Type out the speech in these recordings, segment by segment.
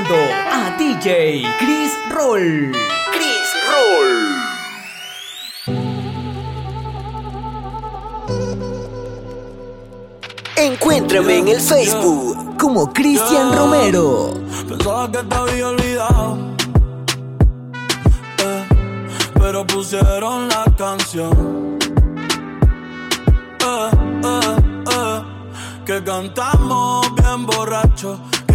Escuchando a DJ Chris Roll. Chris Roll. Encuéntrame en el Facebook como Cristian Romero. Pensaba que te había olvidado. eh, pero pusieron la canción. Eh, eh, eh, que cantamos bien borracho,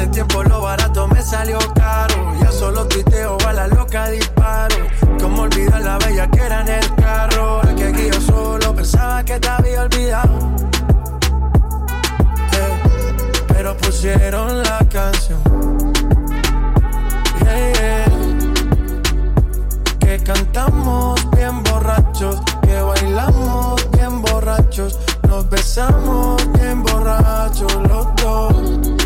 Hace tiempo lo barato me salió caro. Ya solo tuiteo a la loca disparo. Como olvidar la bella que era en el carro. Es que aquí yo solo pensaba que te había olvidado. Eh, pero pusieron la canción. Yeah. Que cantamos bien borrachos, que bailamos bien borrachos, nos besamos bien borrachos los dos.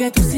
No. Baby, porque tú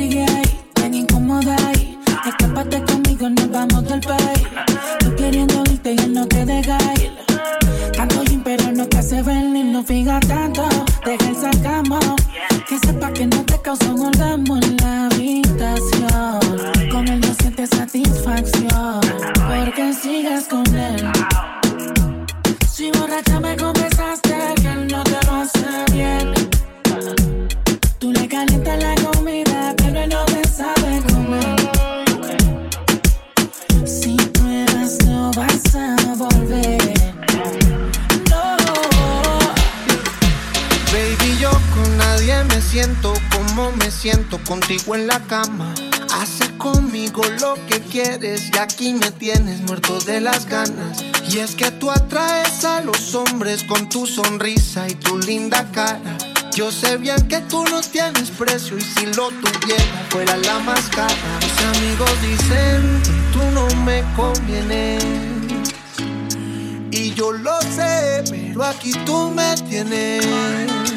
Baby, yo con nadie me siento como me siento contigo en la cama. Haces conmigo lo que quieres y aquí me tienes muerto de las ganas. Y es que tú atraes a los hombres con tu sonrisa y tu linda cara. Yo sé bien que tú no tienes precio y si lo tuviera fuera la más cara. Mis amigos dicen, que tú no me convienes. Y yo lo sé, pero aquí tú me tienes.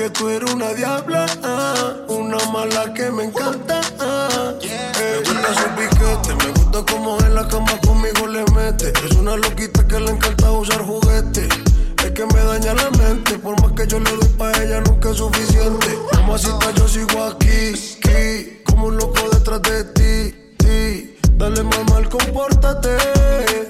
Porque tú eres una diabla, ah, una mala que me encanta. Ah. Me gusta su piquete, me gusta como en la cama conmigo le mete. Es una loquita que le encanta usar juguete. Es que me daña la mente, por más que yo le doy pa' ella nunca es suficiente. Mamacita, yo sigo aquí, aquí, como un loco detrás de ti, ti. Dale mamá, compórtate.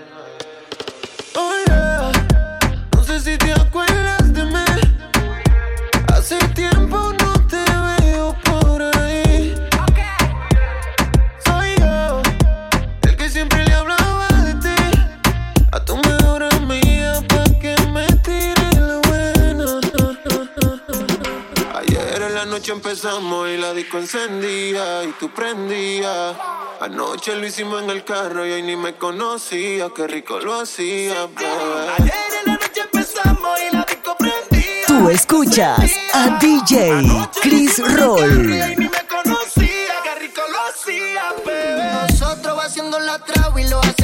Noche empezamos y la disco encendía y tú prendías. Anoche lo hicimos en el carro y hoy ni me conocía. Qué rico lo hacía, bebé. Ayer en la noche empezamos y la disco prendía. Tú escuchas a DJ Chris Roll. Ni me conocía, qué rico lo hacía, bebé. Nosotros va haciendo la traba y los asientos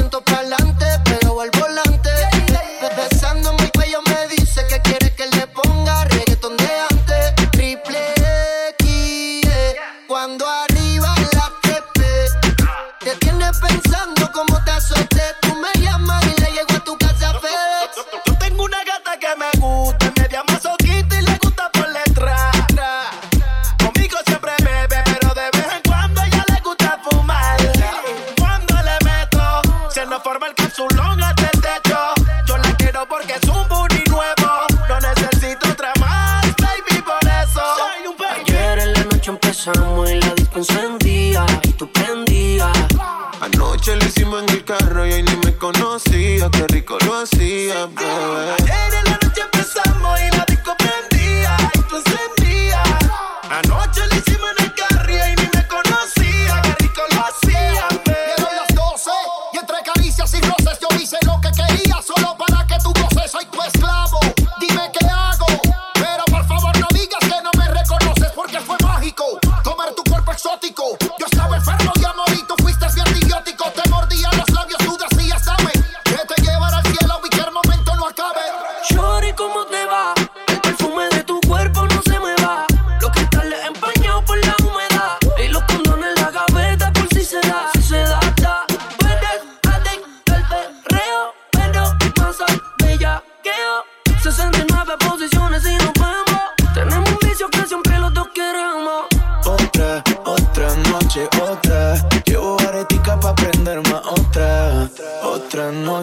empezamos y la disco encendía y tú prendías. Anoche lo hicimos en el carro y hoy ni me conocía. Qué rico lo hacía, bebé.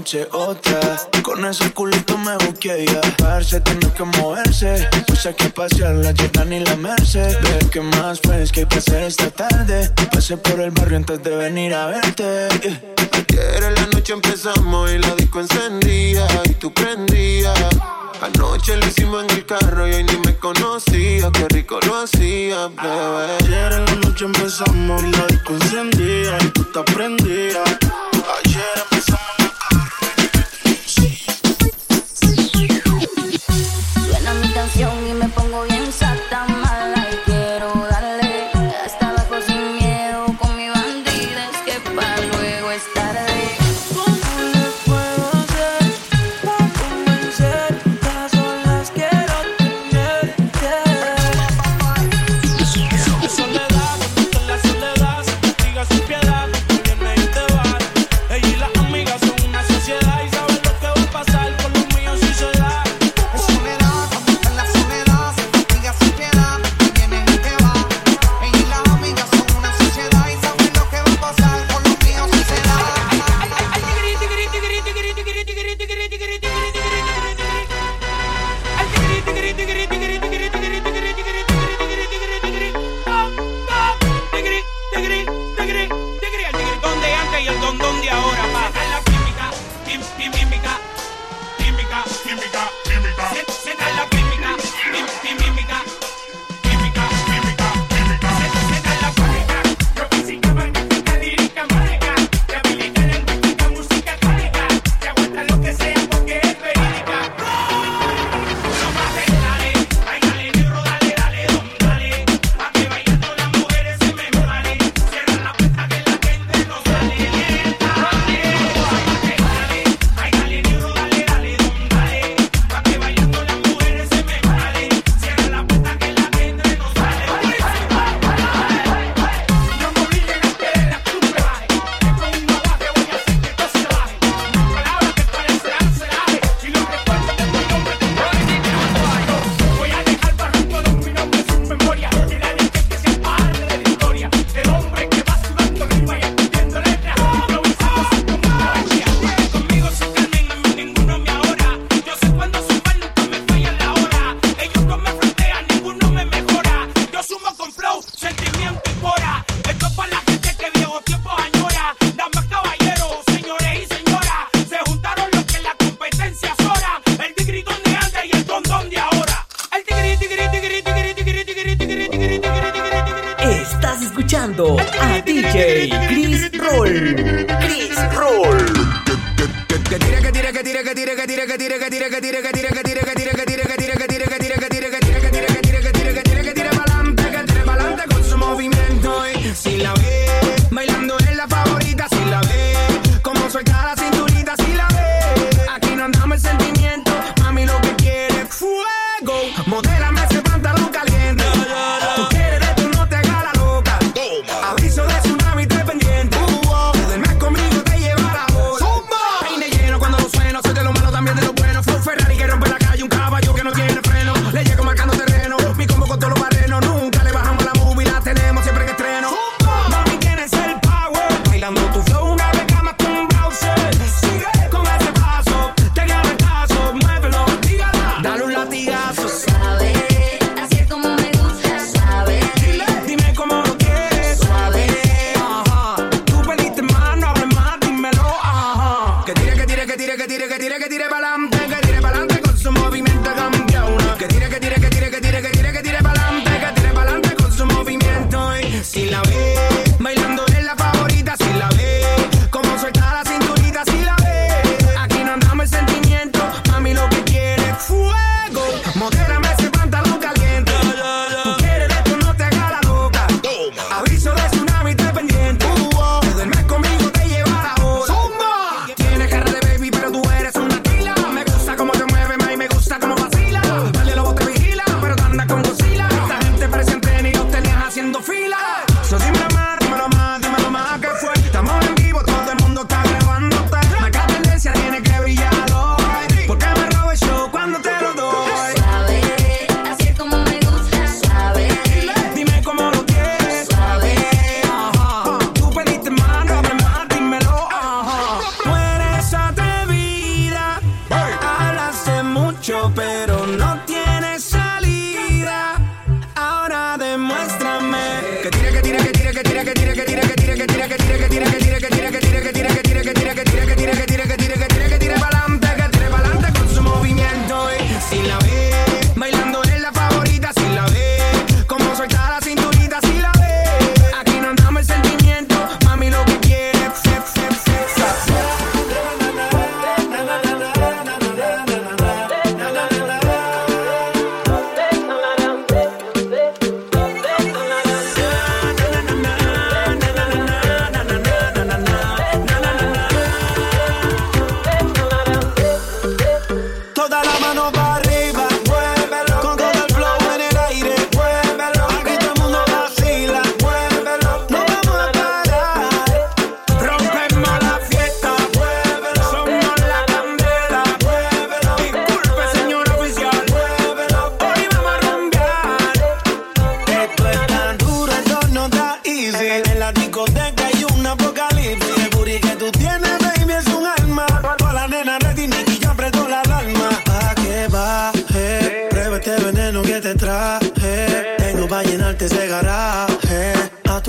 noche otra. Con ese culito me buquea. Yeah. Parce, tiene que moverse. Puse que pasear la Jordan y la Merced. Ve que más pues que hay que hacer esta tarde. Pasé por el barrio antes de venir a verte. Yeah. Ayer en la noche empezamos y la disco encendía y tú prendías. Anoche lo hicimos en el carro y hoy ni me conocía, qué rico lo hacía, bebé. Ayer en la noche empezamos y la disco encendía y tú te prendías. Ayer empezamos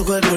cuerpo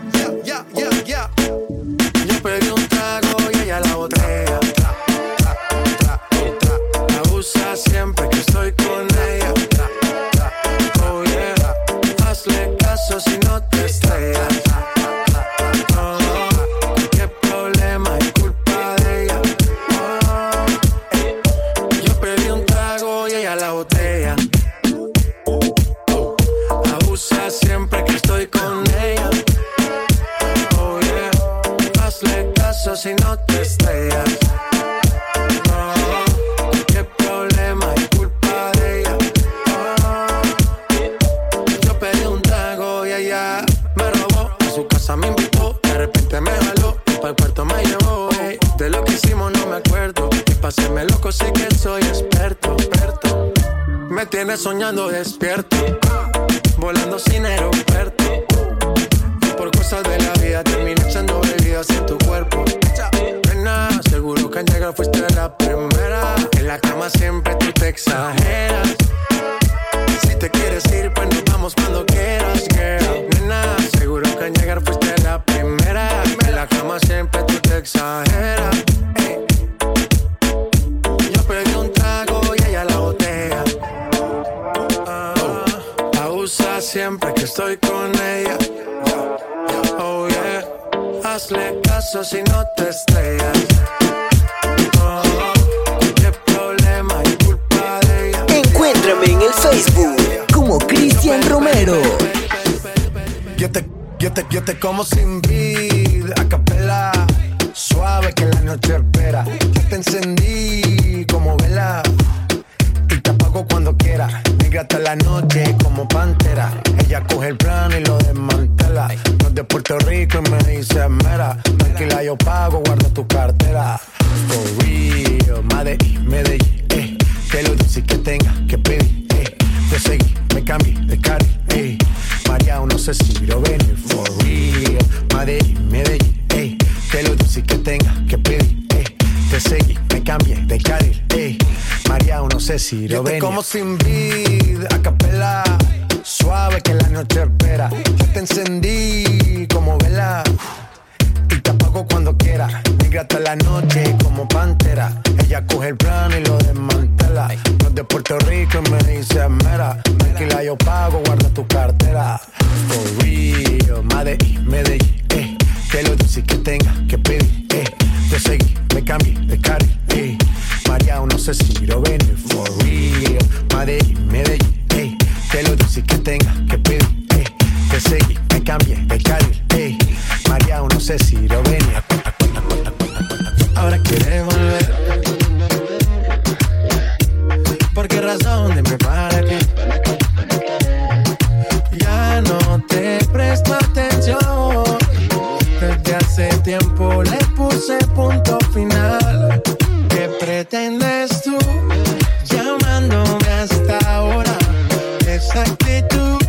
tienes soñando despierto, volando sin aeropuerto. Y por cosas de la vida terminé echando bebidas en tu cuerpo. Nena, seguro que al llegar fuiste la primera. En la cama siempre tú te exageras Yo te, yo te como sin vid, a capela. Suave que la noche espera. Yo te encendí como vela. Y te apago cuando quiera. Negra hasta la noche como pantera. Ella coge el plano y lo desmantela. No es de Puerto Rico y me dice mera. Tranquila, yo pago, guarda tu cartera. For real, Medellín, Medellín, eh. Que lo dulce que tenga que pedir, eh. Te seguí, me cambié de cari, eh. María, no sé si lo venir, for real. Medellín, Medellín, eh. Que lo dulce que tenga que pedir, eh. Te seguí, me cambié de carril, eh. María, no sé si lo venir. como sin vid, a capela. Suave que la noche espera. Yo te encendí como vela y te apago cuando quiera. Negra hasta la noche como pantera. Ella coge el plano y lo desmantela. No es de Puerto Rico y me dice mera. Tranquila, yo pago, guarda tu cartera. For real, Medellín, Medellín, eh. Que lo dulce que tenga que pedir, eh. Te seguí, me cambié de carril, eh. María, no sé si lo venir. For real, Medellín, Medellín, eh. Que lo dulce que tenga que pedir, eh. Te seguí, me cambié de carril, eh. María, no sé si lo venía. Ahora quiere volver. Pretendes tú llamándome hasta ahora? Esa actitud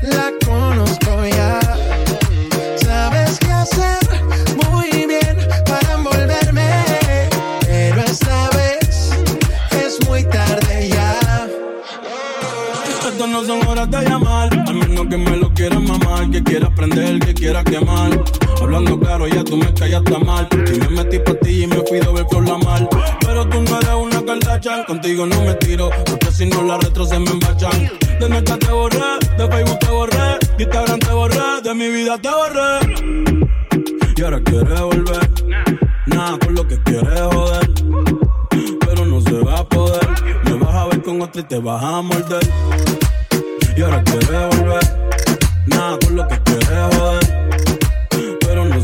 la conozco ya. Sabes qué hacer muy bien para envolverme. Pero esta vez es muy tarde ya. Estas no son horas de llamar, a menos que me lo quieras mamar, que quieras prender, que quieras quemar. Hablando claro, ya tú me callaste mal. Y me metí pa' ti y me fui de ver por la mal. Pero tú no eres una Kardashian, contigo no me tiro, porque si no la retro se me embachan. De neta te borré, de Facebook te borré, de Instagram te borré, de mi vida te borré. Y ahora quieres volver, nada por lo que quieres joder. Pero no se va a poder, me vas a ver con otra y te vas a morder. Y ahora quieres volver, nada por lo que quieres joder.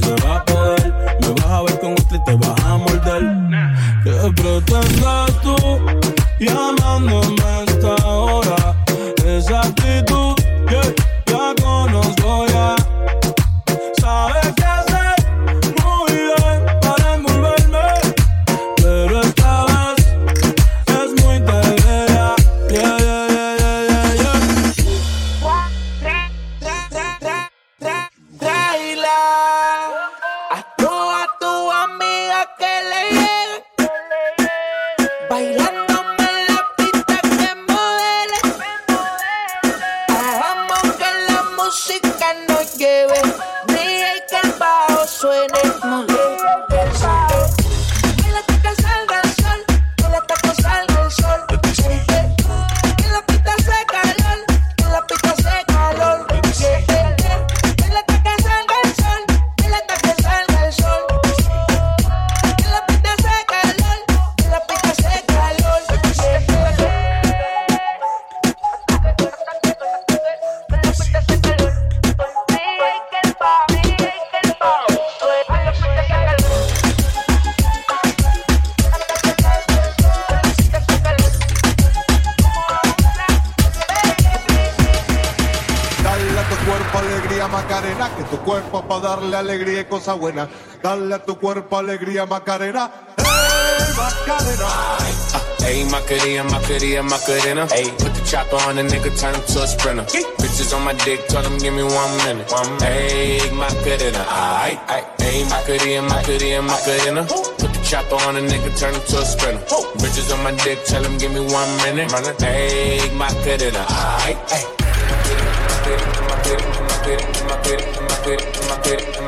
Se va a poder, me vas a ver con otra y te vas a morder. ¿Qué pretendes tú llamándome alegría y cosa buena. Dale a tu cuerpo alegría Macarena. ¡Hey, Macarena! Hey, Macarena, Macarena, Macarena. Hey, put the chopper on the nigga, turn him to a sprinter. Bitches on my dick, tell them give me one minute. One Hey, Macarena, aight, aight. Hey, Macarena, Macarena, Macarena. Put the chopper on the nigga, turn him to a sprinter. Bitches on my dick, tell them give me one minute. Hey, Macarena, aight, aight. Ya no tienes excusa, pues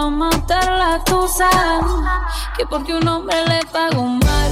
Que porque un hombre le pagó mal,